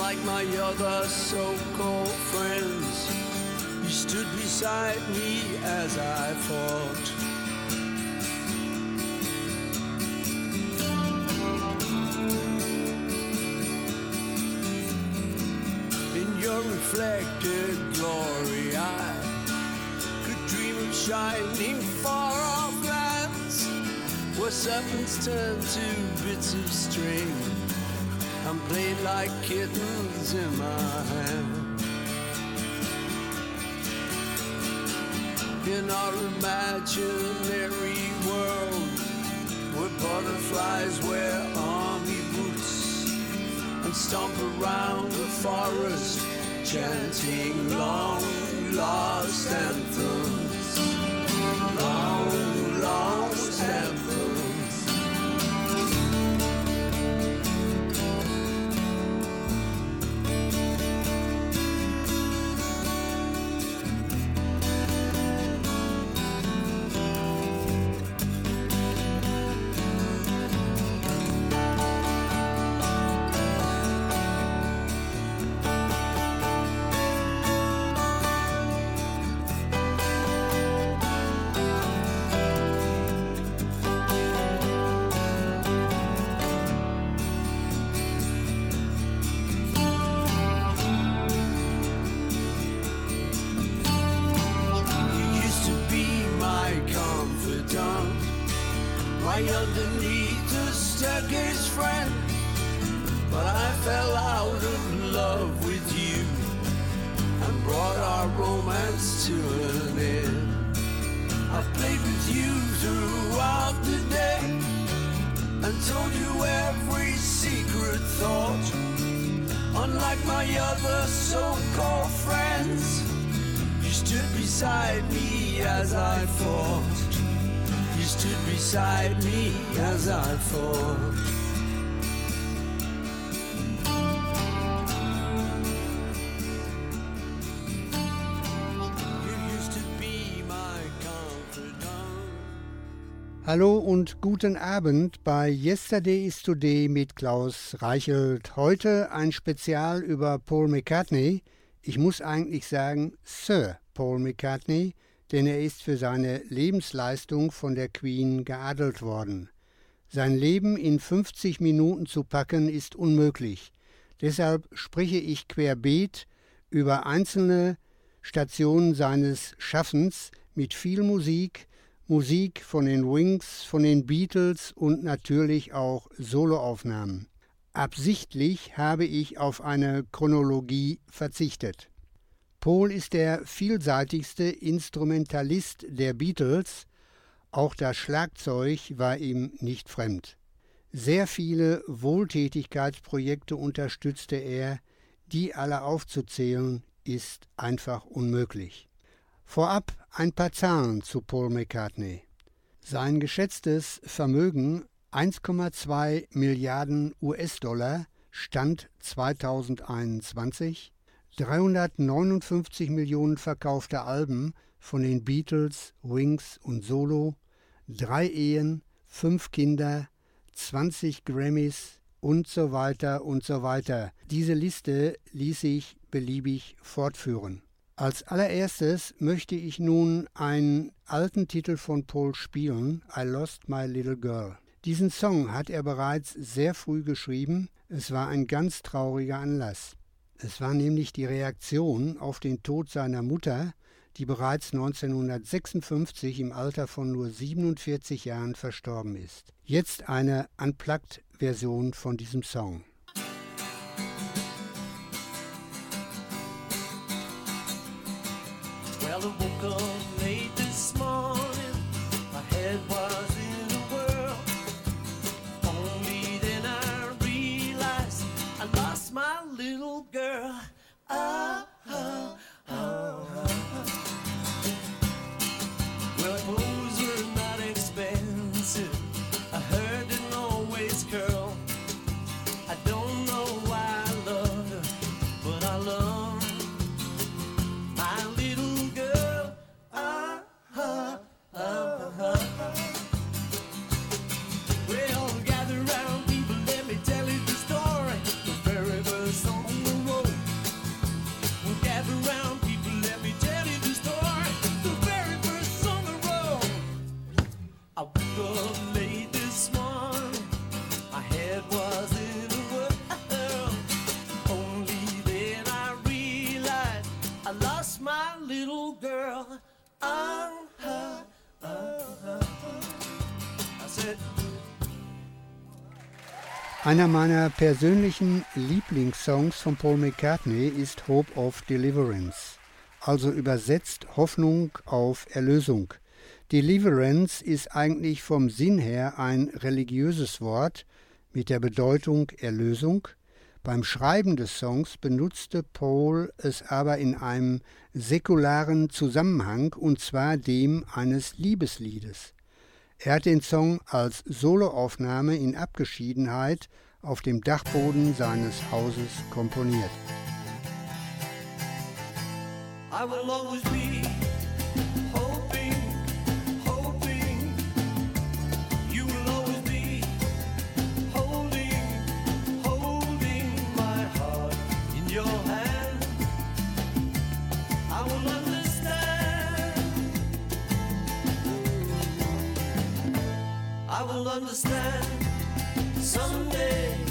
Unlike my other so-called friends, you stood beside me as I fought. In your reflected glory, I could dream of shining far off lands where serpents turn to bits of string played like kittens in my hand. in our imaginary world where butterflies wear army boots and stomp around the forest chanting long lost anthems long lost anthems beside me as I confidant. Hallo und guten Abend bei Yesterday is Today mit Klaus Reichelt. Heute ein Spezial über Paul McCartney. Ich muss eigentlich sagen Sir Paul McCartney, denn er ist für seine Lebensleistung von der Queen geadelt worden. Sein Leben in 50 Minuten zu packen ist unmöglich. Deshalb spreche ich querbeet über einzelne Stationen seines Schaffens mit viel Musik, Musik von den Wings, von den Beatles und natürlich auch Soloaufnahmen. Absichtlich habe ich auf eine Chronologie verzichtet. Paul ist der vielseitigste Instrumentalist der Beatles, auch das Schlagzeug war ihm nicht fremd. Sehr viele Wohltätigkeitsprojekte unterstützte er, die alle aufzuzählen ist einfach unmöglich. Vorab ein paar Zahlen zu Paul McCartney. Sein geschätztes Vermögen 1,2 Milliarden US-Dollar Stand 2021, 359 Millionen verkaufte Alben von den Beatles, Wings und Solo, drei Ehen, fünf Kinder, 20 Grammys und so weiter und so weiter. Diese Liste ließ sich beliebig fortführen. Als allererstes möchte ich nun einen alten Titel von Paul spielen, I Lost My Little Girl. Diesen Song hat er bereits sehr früh geschrieben, es war ein ganz trauriger Anlass. Es war nämlich die Reaktion auf den Tod seiner Mutter, die bereits 1956 im Alter von nur 47 Jahren verstorben ist. Jetzt eine Unplugged-Version von diesem Song. Well, my little girl. Ah, Einer meiner persönlichen Lieblingssongs von Paul McCartney ist Hope of Deliverance, also übersetzt Hoffnung auf Erlösung. Deliverance ist eigentlich vom Sinn her ein religiöses Wort mit der Bedeutung Erlösung. Beim Schreiben des Songs benutzte Paul es aber in einem säkularen Zusammenhang, und zwar dem eines Liebesliedes. Er hat den Song als Soloaufnahme in Abgeschiedenheit auf dem Dachboden seines Hauses komponiert. I will always be I will understand. Someday,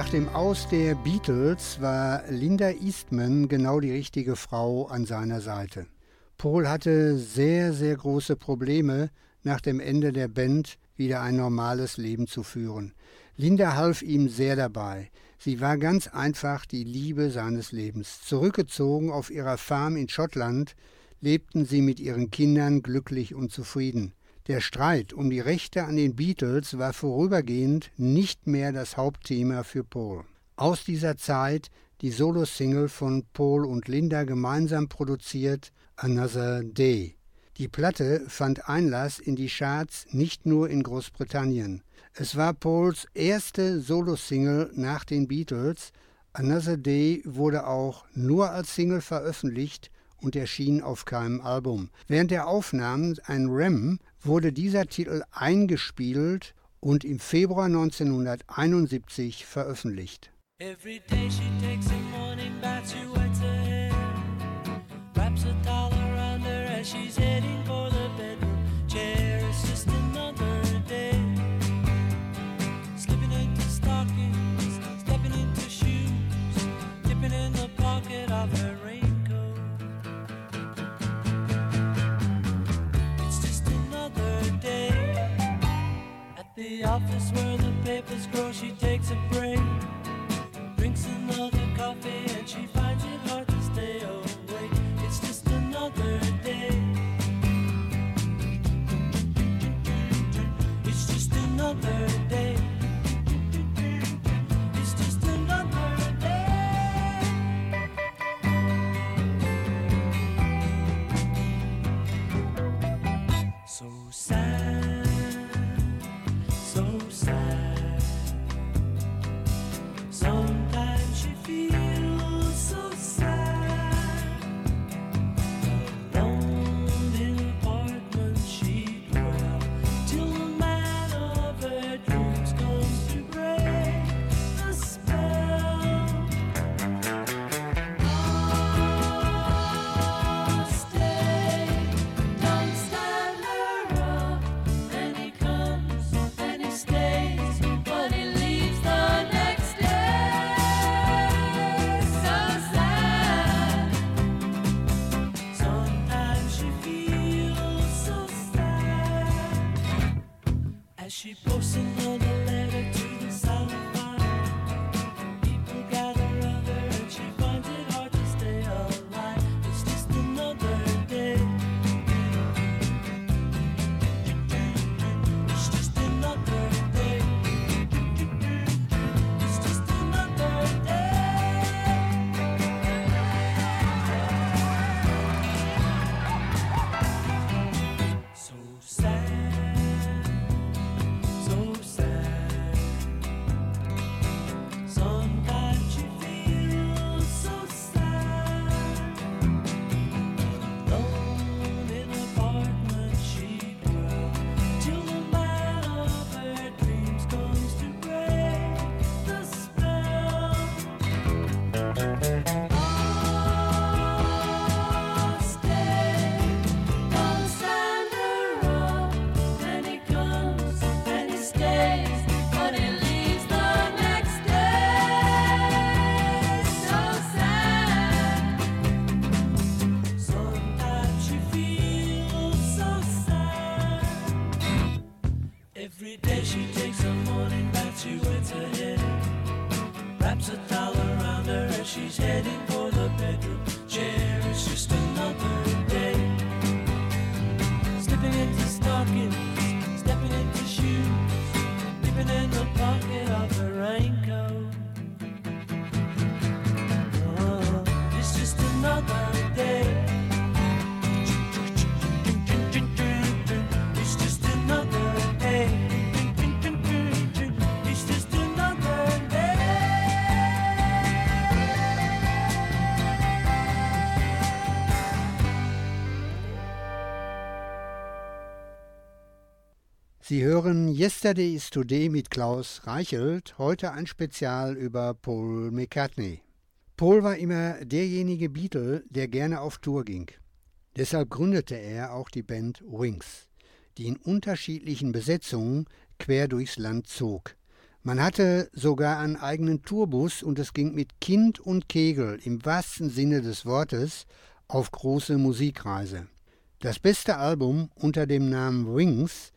Nach dem Aus der Beatles war Linda Eastman genau die richtige Frau an seiner Seite. Paul hatte sehr, sehr große Probleme, nach dem Ende der Band wieder ein normales Leben zu führen. Linda half ihm sehr dabei. Sie war ganz einfach die Liebe seines Lebens. Zurückgezogen auf ihrer Farm in Schottland lebten sie mit ihren Kindern glücklich und zufrieden. Der Streit um die Rechte an den Beatles war vorübergehend nicht mehr das Hauptthema für Paul. Aus dieser Zeit die Solo-Single von Paul und Linda gemeinsam produziert Another Day. Die Platte fand Einlass in die Charts nicht nur in Großbritannien. Es war Pauls erste Solo-Single nach den Beatles. Another Day wurde auch nur als Single veröffentlicht und erschien auf keinem Album. Während der Aufnahmen ein Rem wurde dieser Titel eingespielt und im Februar 1971 veröffentlicht. Every day she takes a morning bath, she wets her hair, wraps a towel around her as she's heading office where the papers grow. She takes a break Sie hören Yesterday is Today mit Klaus Reichelt, heute ein Spezial über Paul McCartney. Paul war immer derjenige Beatle, der gerne auf Tour ging. Deshalb gründete er auch die Band Wings, die in unterschiedlichen Besetzungen quer durchs Land zog. Man hatte sogar einen eigenen Tourbus und es ging mit Kind und Kegel im wahrsten Sinne des Wortes auf große Musikreise. Das beste Album unter dem Namen Wings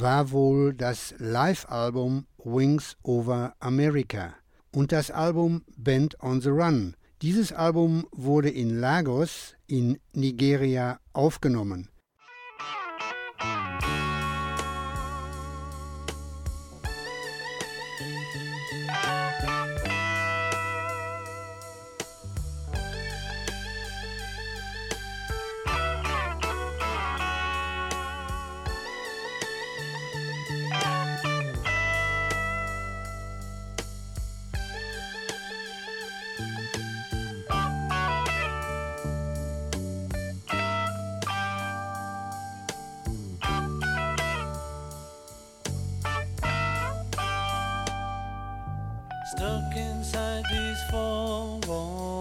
war wohl das Live-Album Wings Over America und das Album Band on the Run. Dieses Album wurde in Lagos in Nigeria aufgenommen. stuck inside these four walls.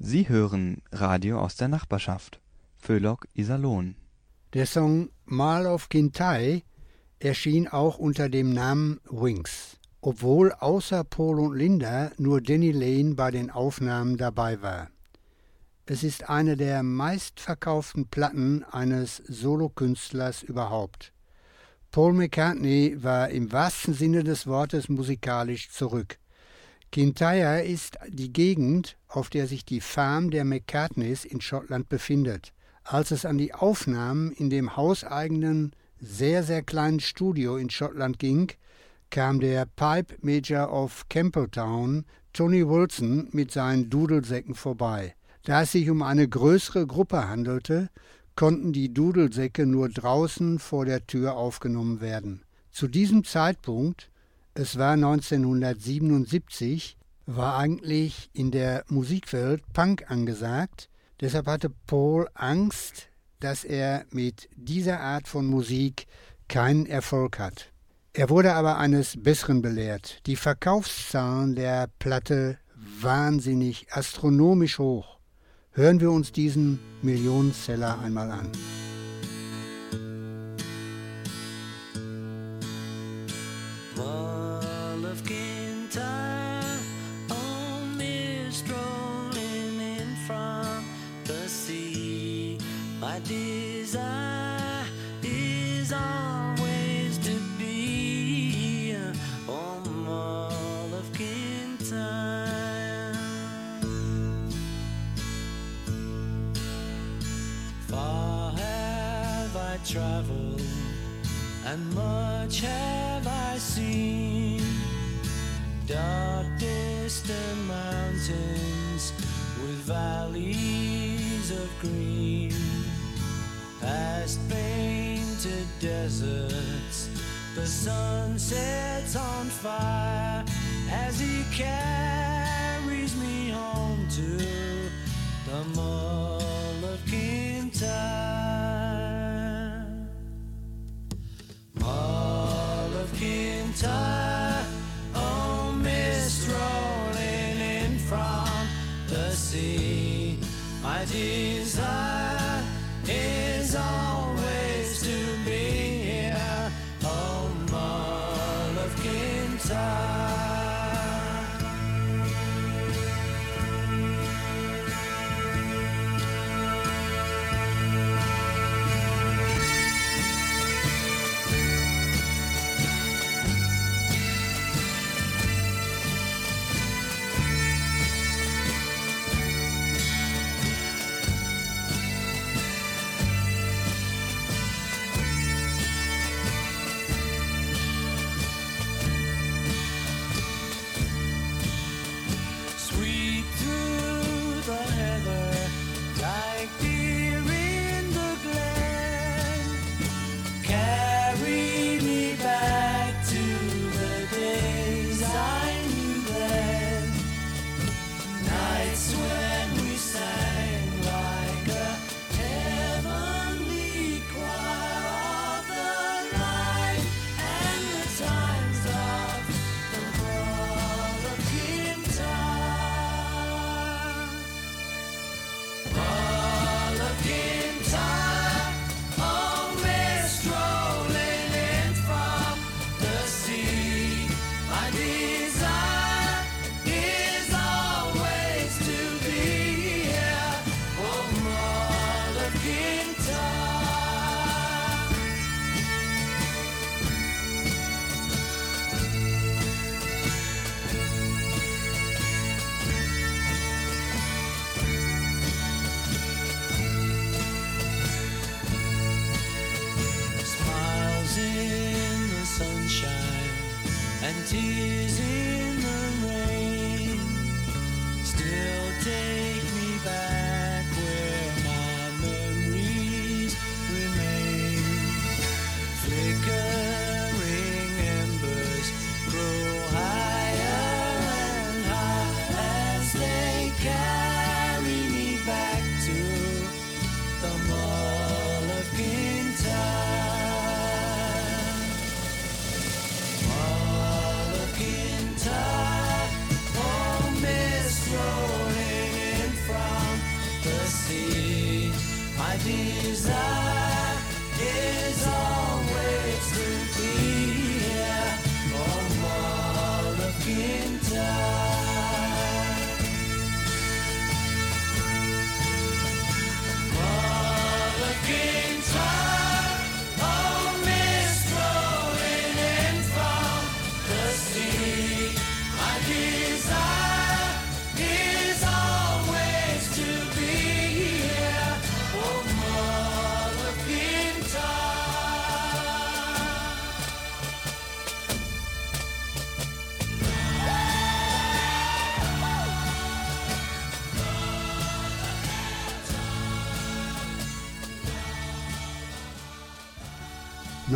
Sie hören Radio aus der Nachbarschaft. Föhlock Iserlohn. Der Song Mal of Kintai erschien auch unter dem Namen Wings, obwohl außer Paul und Linda nur Danny Lane bei den Aufnahmen dabei war. Es ist eine der meistverkauften Platten eines Solokünstlers überhaupt. Paul McCartney war im wahrsten Sinne des Wortes musikalisch zurück. Kintyre ist die Gegend, auf der sich die Farm der McCartneys in Schottland befindet. Als es an die Aufnahmen in dem hauseigenen, sehr, sehr kleinen Studio in Schottland ging, kam der Pipe Major of Campbelltown, Tony Wilson, mit seinen Dudelsäcken vorbei. Da es sich um eine größere Gruppe handelte, konnten die Dudelsäcke nur draußen vor der Tür aufgenommen werden. Zu diesem Zeitpunkt, es war 1977, war eigentlich in der Musikwelt Punk angesagt, deshalb hatte Paul Angst, dass er mit dieser Art von Musik keinen Erfolg hat. Er wurde aber eines Besseren belehrt. Die Verkaufszahlen der Platte wahnsinnig astronomisch hoch. Hören wir uns diesen Millionenseller einmal an. Wall desire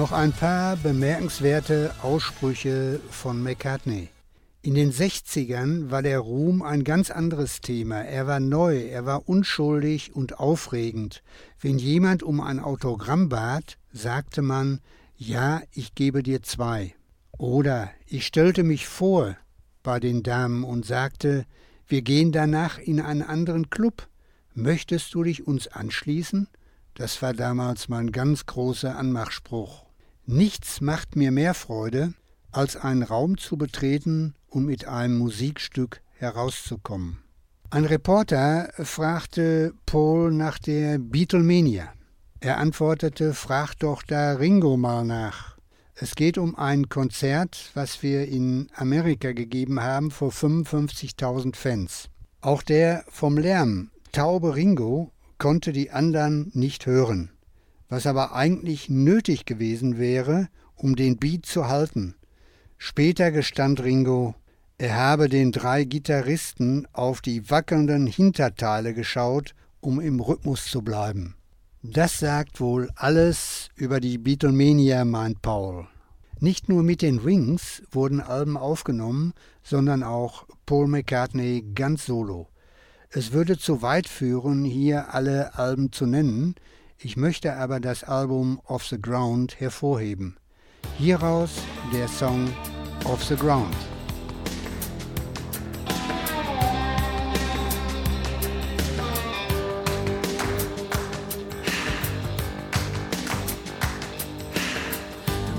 Noch ein paar bemerkenswerte Aussprüche von McCartney. In den 60ern war der Ruhm ein ganz anderes Thema. Er war neu, er war unschuldig und aufregend. Wenn jemand um ein Autogramm bat, sagte man, ja, ich gebe dir zwei. Oder ich stellte mich vor bei den Damen und sagte, wir gehen danach in einen anderen Club. Möchtest du dich uns anschließen? Das war damals mein ganz großer Anmachspruch. Nichts macht mir mehr Freude, als einen Raum zu betreten und mit einem Musikstück herauszukommen. Ein Reporter fragte Paul nach der Beatlemania. Er antwortete, frag doch da Ringo mal nach. Es geht um ein Konzert, was wir in Amerika gegeben haben vor 55.000 Fans. Auch der vom Lärm taube Ringo konnte die anderen nicht hören, was aber eigentlich nötig gewesen wäre, um den Beat zu halten. Später gestand Ringo, er habe den drei Gitarristen auf die wackelnden Hinterteile geschaut, um im Rhythmus zu bleiben. Das sagt wohl alles über die Beatlemania, meint Paul. Nicht nur mit den Wings wurden Alben aufgenommen, sondern auch Paul McCartney ganz solo. Es würde zu weit führen, hier alle Alben zu nennen, ich möchte aber das Album Off the Ground hervorheben. Hieraus der Song Off the Ground.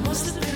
Must have been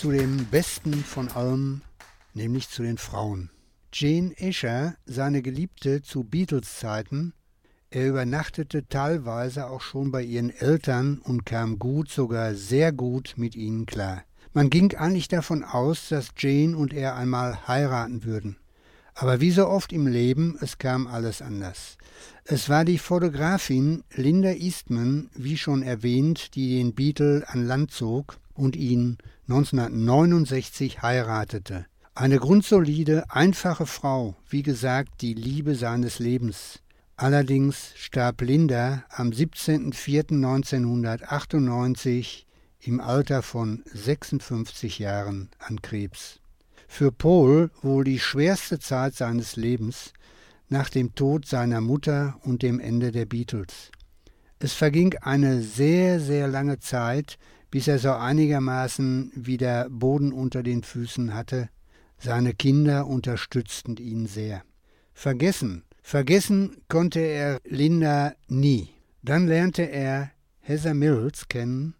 zu dem Besten von allem, nämlich zu den Frauen. Jane Asher, seine Geliebte zu Beatles-Zeiten, er übernachtete teilweise auch schon bei ihren Eltern und kam gut, sogar sehr gut mit ihnen klar. Man ging eigentlich davon aus, dass Jane und er einmal heiraten würden. Aber wie so oft im Leben, es kam alles anders. Es war die Fotografin Linda Eastman, wie schon erwähnt, die den Beatle an Land zog und ihn 1969 heiratete. Eine grundsolide, einfache Frau, wie gesagt, die Liebe seines Lebens. Allerdings starb Linda am 17.04.1998 im Alter von 56 Jahren an Krebs. Für Paul wohl die schwerste Zeit seines Lebens nach dem Tod seiner Mutter und dem Ende der Beatles. Es verging eine sehr, sehr lange Zeit, bis er so einigermaßen wieder Boden unter den Füßen hatte. Seine Kinder unterstützten ihn sehr. Vergessen Vergessen konnte er Linda nie. Dann lernte er Heather Mills kennen.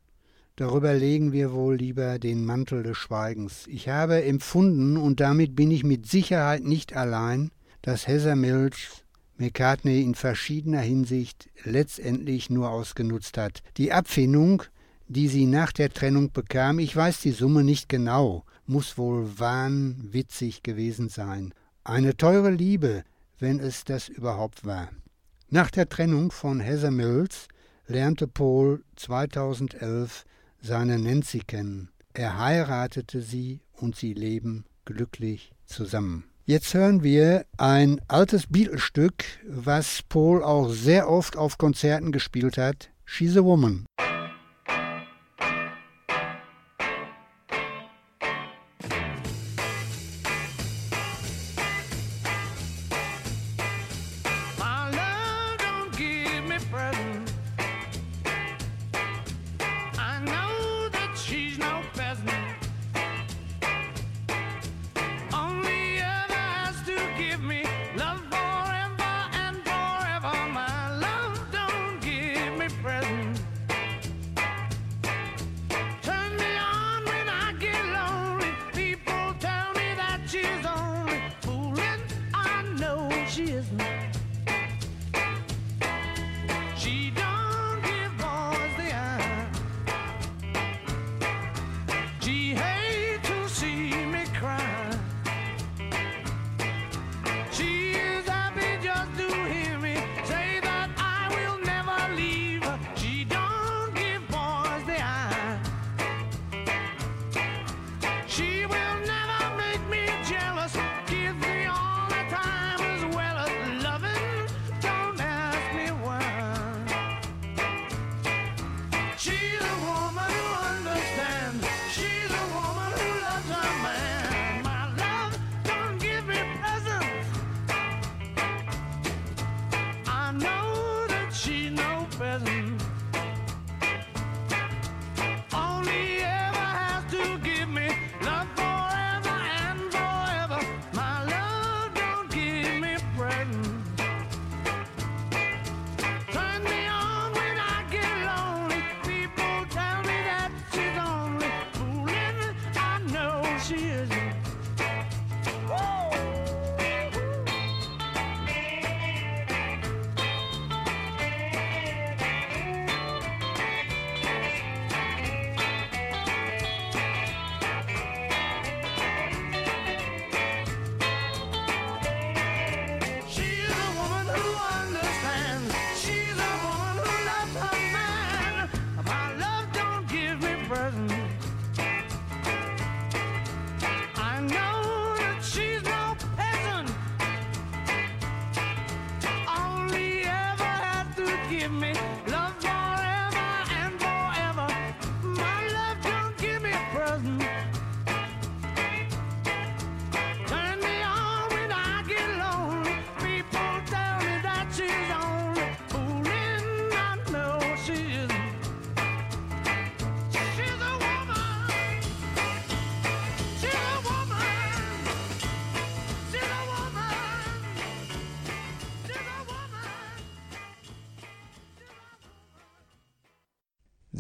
Darüber legen wir wohl lieber den Mantel des Schweigens. Ich habe empfunden, und damit bin ich mit Sicherheit nicht allein, dass Heather Mills McCartney in verschiedener Hinsicht letztendlich nur ausgenutzt hat. Die Abfindung, die sie nach der Trennung bekam, ich weiß die Summe nicht genau, muss wohl wahnwitzig gewesen sein. Eine teure Liebe, wenn es das überhaupt war. Nach der Trennung von Heather Mills lernte Paul 2011 seine Nancy kennen. Er heiratete sie und sie leben glücklich zusammen. Jetzt hören wir ein altes Beatles-Stück, was Paul auch sehr oft auf Konzerten gespielt hat. She's a Woman.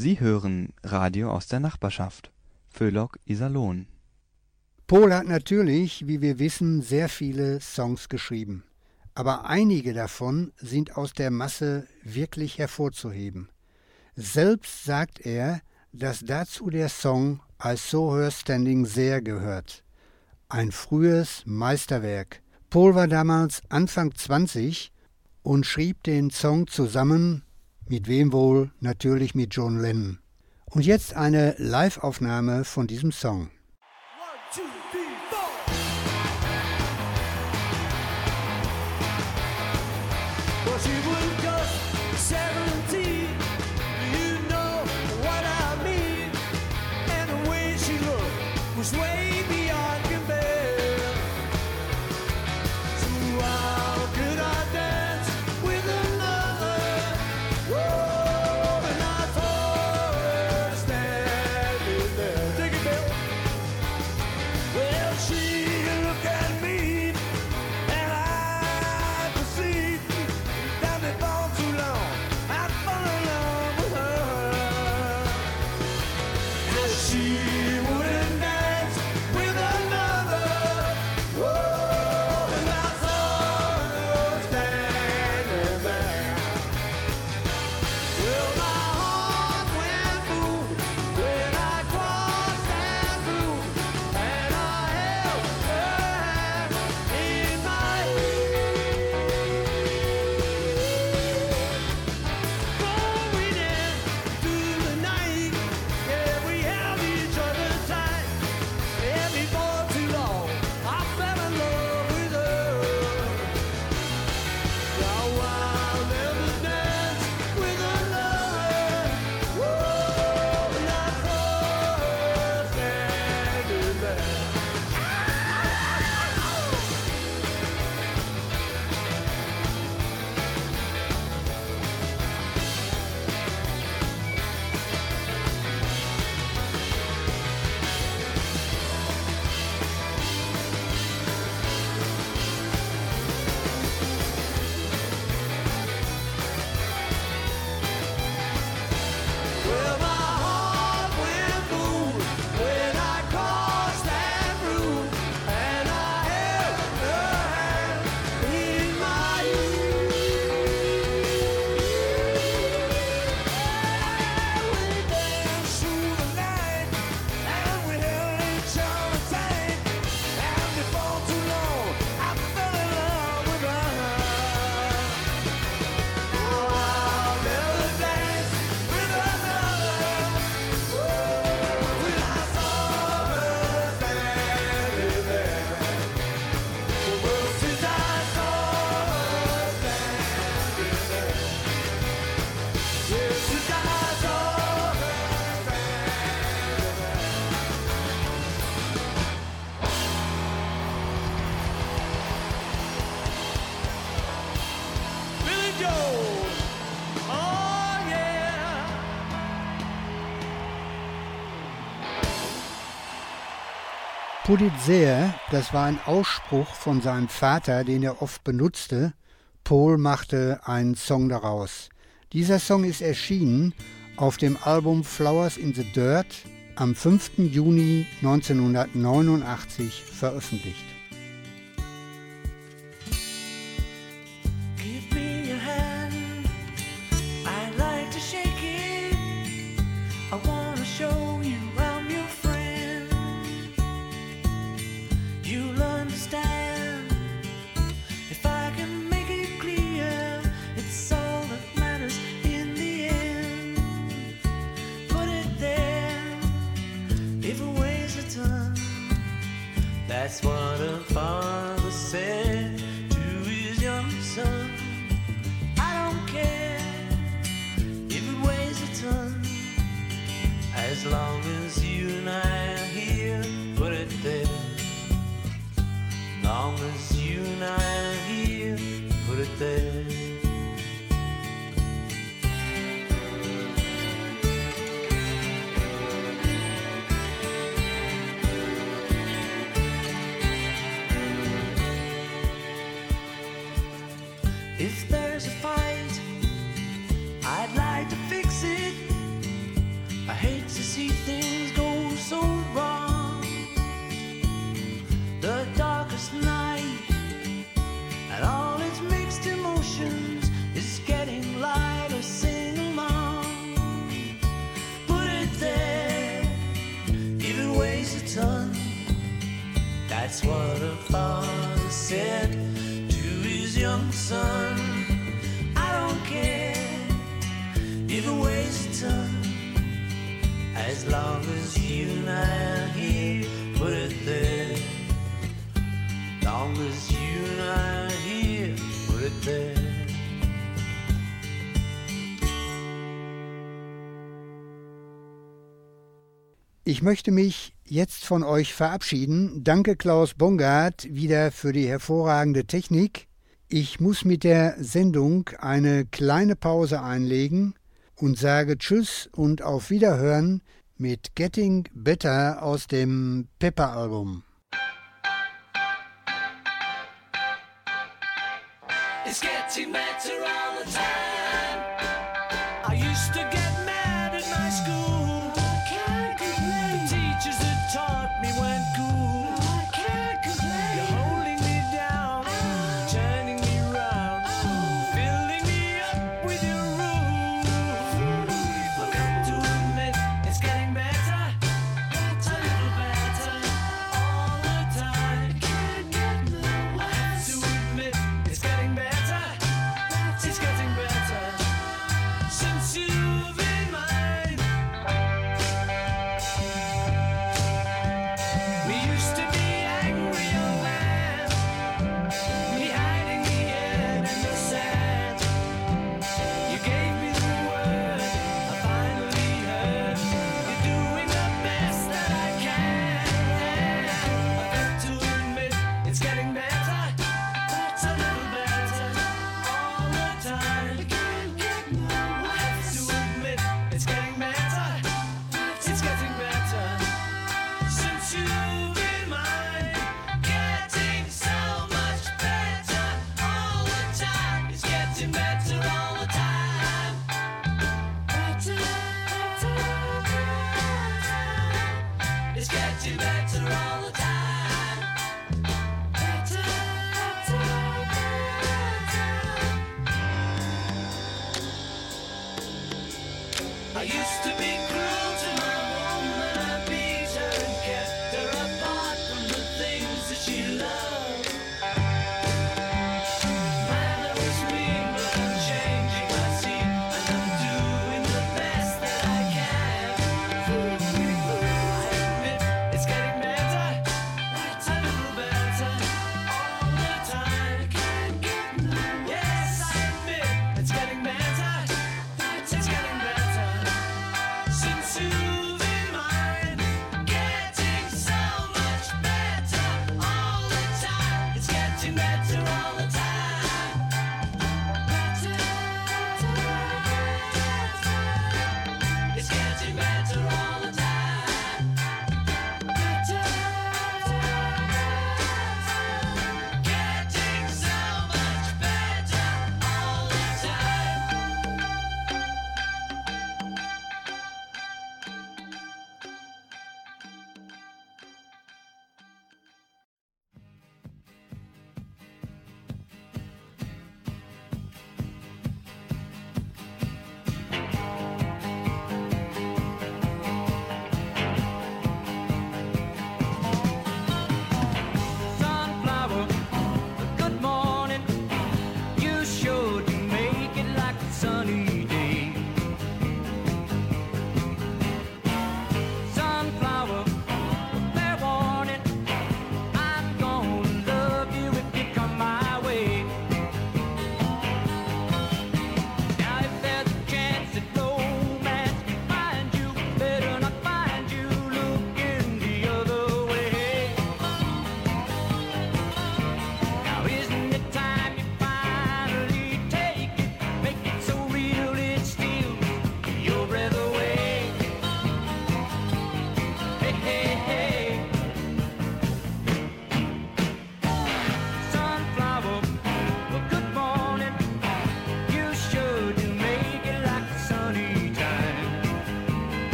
Sie hören Radio aus der Nachbarschaft. Föhlock Iserlohn. Pohl hat natürlich, wie wir wissen, sehr viele Songs geschrieben. Aber einige davon sind aus der Masse wirklich hervorzuheben. Selbst sagt er, dass dazu der Song als Saw Her Standing sehr gehört. Ein frühes Meisterwerk. Pohl war damals Anfang 20 und schrieb den Song zusammen mit wem wohl? Natürlich mit John Lennon. Und jetzt eine Live-Aufnahme von diesem Song. Polizei, das war ein Ausspruch von seinem Vater, den er oft benutzte. Paul machte einen Song daraus. Dieser Song ist erschienen auf dem Album Flowers in the Dirt am 5. Juni 1989 veröffentlicht. said. Ich möchte mich jetzt von euch verabschieden. Danke Klaus Bongard wieder für die hervorragende Technik. Ich muss mit der Sendung eine kleine Pause einlegen und sage Tschüss und auf Wiederhören mit Getting Better aus dem Pepper-Album. Martin Bell.